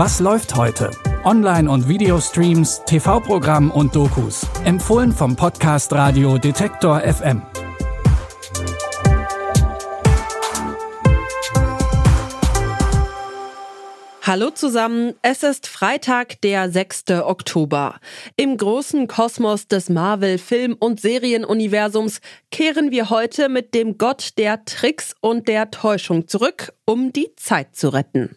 Was läuft heute? Online- und Videostreams, TV-Programm und Dokus. Empfohlen vom Podcast Radio Detektor FM. Hallo zusammen, es ist Freitag, der 6. Oktober. Im großen Kosmos des Marvel-Film- und Serienuniversums kehren wir heute mit dem Gott der Tricks und der Täuschung zurück, um die Zeit zu retten.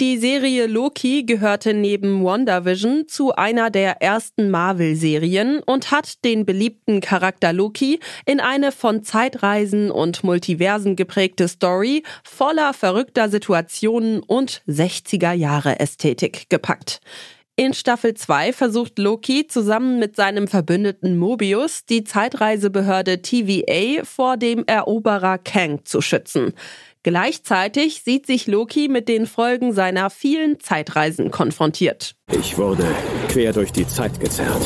Die Serie Loki gehörte neben WandaVision zu einer der ersten Marvel-Serien und hat den beliebten Charakter Loki in eine von Zeitreisen und Multiversen geprägte Story voller verrückter Situationen und 60er Jahre Ästhetik gepackt. In Staffel 2 versucht Loki zusammen mit seinem Verbündeten Mobius die Zeitreisebehörde TVA vor dem Eroberer Kang zu schützen. Gleichzeitig sieht sich Loki mit den Folgen seiner vielen Zeitreisen konfrontiert. Ich wurde quer durch die Zeit gezerrt.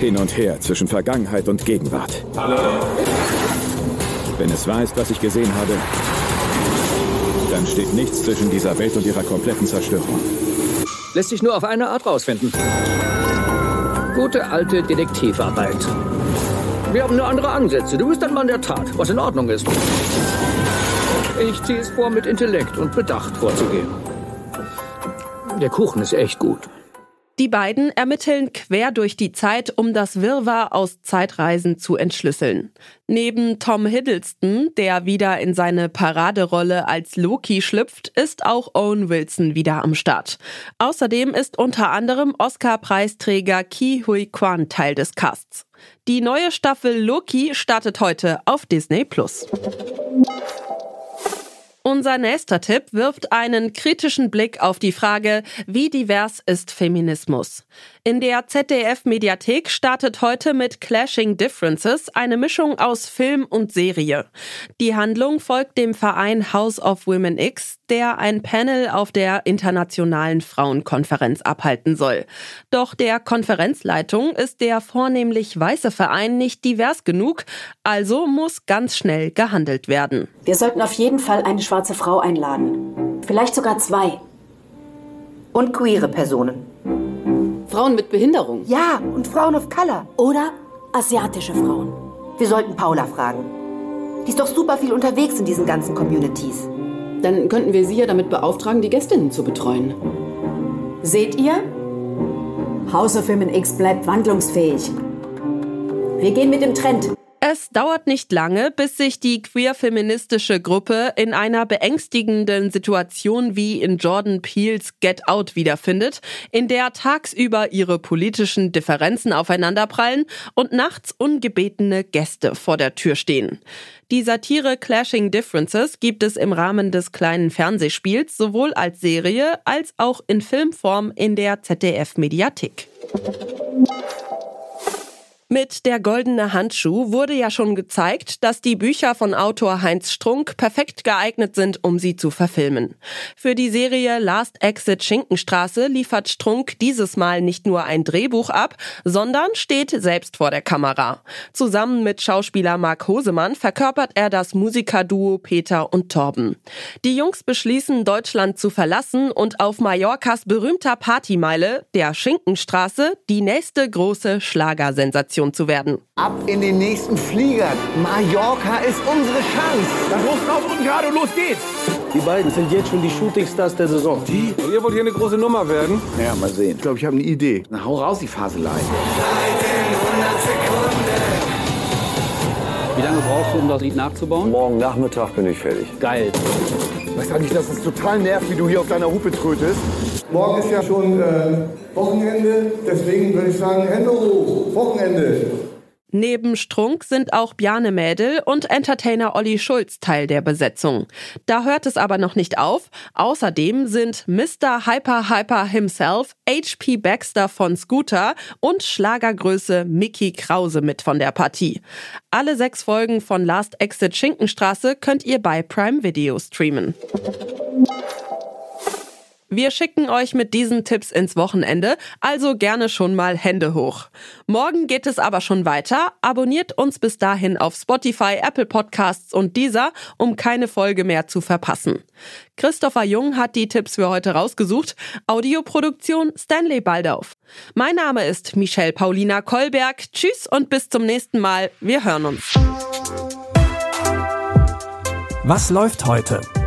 Hin und her zwischen Vergangenheit und Gegenwart. Hallo. Wenn es wahr ist, was ich gesehen habe, dann steht nichts zwischen dieser Welt und ihrer kompletten Zerstörung. Lässt sich nur auf eine Art rausfinden. Gute alte Detektivarbeit. Wir haben nur andere Ansätze. Du bist ein Mann der Tat, was in Ordnung ist. Ich ziehe es vor, mit Intellekt und Bedacht vorzugehen. Der Kuchen ist echt gut. Die beiden ermitteln quer durch die Zeit, um das Wirrwarr aus Zeitreisen zu entschlüsseln. Neben Tom Hiddleston, der wieder in seine Paraderolle als Loki schlüpft, ist auch Owen Wilson wieder am Start. Außerdem ist unter anderem Oscar-Preisträger Ki Hui Kwan Teil des Casts. Die neue Staffel Loki startet heute auf Disney Plus. Unser nächster Tipp wirft einen kritischen Blick auf die Frage, wie divers ist Feminismus? In der ZDF-Mediathek startet heute mit Clashing Differences eine Mischung aus Film und Serie. Die Handlung folgt dem Verein House of Women X, der ein Panel auf der Internationalen Frauenkonferenz abhalten soll. Doch der Konferenzleitung ist der vornehmlich weiße Verein nicht divers genug, also muss ganz schnell gehandelt werden. Wir sollten auf jeden Fall eine schwarze Frau einladen. Vielleicht sogar zwei. Und queere Personen. Frauen mit Behinderung. Ja, und Frauen of Color. Oder asiatische Frauen. Wir sollten Paula fragen. Die ist doch super viel unterwegs in diesen ganzen Communities. Dann könnten wir sie ja damit beauftragen, die Gästinnen zu betreuen. Seht ihr? House of Women X bleibt wandlungsfähig. Wir gehen mit dem Trend. Es dauert nicht lange, bis sich die queer-feministische Gruppe in einer beängstigenden Situation wie in Jordan Peels Get Out wiederfindet, in der tagsüber ihre politischen Differenzen aufeinanderprallen und nachts ungebetene Gäste vor der Tür stehen. Die Satire Clashing Differences gibt es im Rahmen des kleinen Fernsehspiels sowohl als Serie als auch in Filmform in der ZDF-Mediathek. Mit Der goldene Handschuh wurde ja schon gezeigt, dass die Bücher von Autor Heinz Strunk perfekt geeignet sind, um sie zu verfilmen. Für die Serie Last Exit Schinkenstraße liefert Strunk dieses Mal nicht nur ein Drehbuch ab, sondern steht selbst vor der Kamera. Zusammen mit Schauspieler Marc Hosemann verkörpert er das Musikerduo Peter und Torben. Die Jungs beschließen, Deutschland zu verlassen und auf Mallorcas berühmter Partymeile, der Schinkenstraße, die nächste große Schlagersensation zu werden. Ab in den nächsten Flieger. Mallorca ist unsere Chance. Dann los drauf und gerade los geht's. Die beiden sind jetzt schon die Shootingstars der Saison. Die? Ihr wollt hier eine große Nummer werden? Ja, mal sehen. Ich glaube, ich habe eine Idee. Na, hau raus, die Faselei. Wie lange brauchst du, um das Lied nachzubauen? Morgen Nachmittag bin ich fertig. Geil. Weißt du eigentlich, dass es total nervt, wie du hier auf deiner Hupe trötest? Morgen ist ja schon äh, Wochenende, deswegen würde ich sagen, Hände hoch, Wochenende. Neben Strunk sind auch Bjarne Mädel und Entertainer Olli Schulz Teil der Besetzung. Da hört es aber noch nicht auf. Außerdem sind Mr. Hyper Hyper himself, HP Baxter von Scooter und Schlagergröße Mickey Krause mit von der Partie. Alle sechs Folgen von Last Exit Schinkenstraße könnt ihr bei Prime Video streamen. Wir schicken euch mit diesen Tipps ins Wochenende, also gerne schon mal Hände hoch. Morgen geht es aber schon weiter. Abonniert uns bis dahin auf Spotify, Apple Podcasts und dieser, um keine Folge mehr zu verpassen. Christopher Jung hat die Tipps für heute rausgesucht. Audioproduktion Stanley Baldauf. Mein Name ist Michelle Paulina Kolberg. Tschüss und bis zum nächsten Mal. Wir hören uns. Was läuft heute?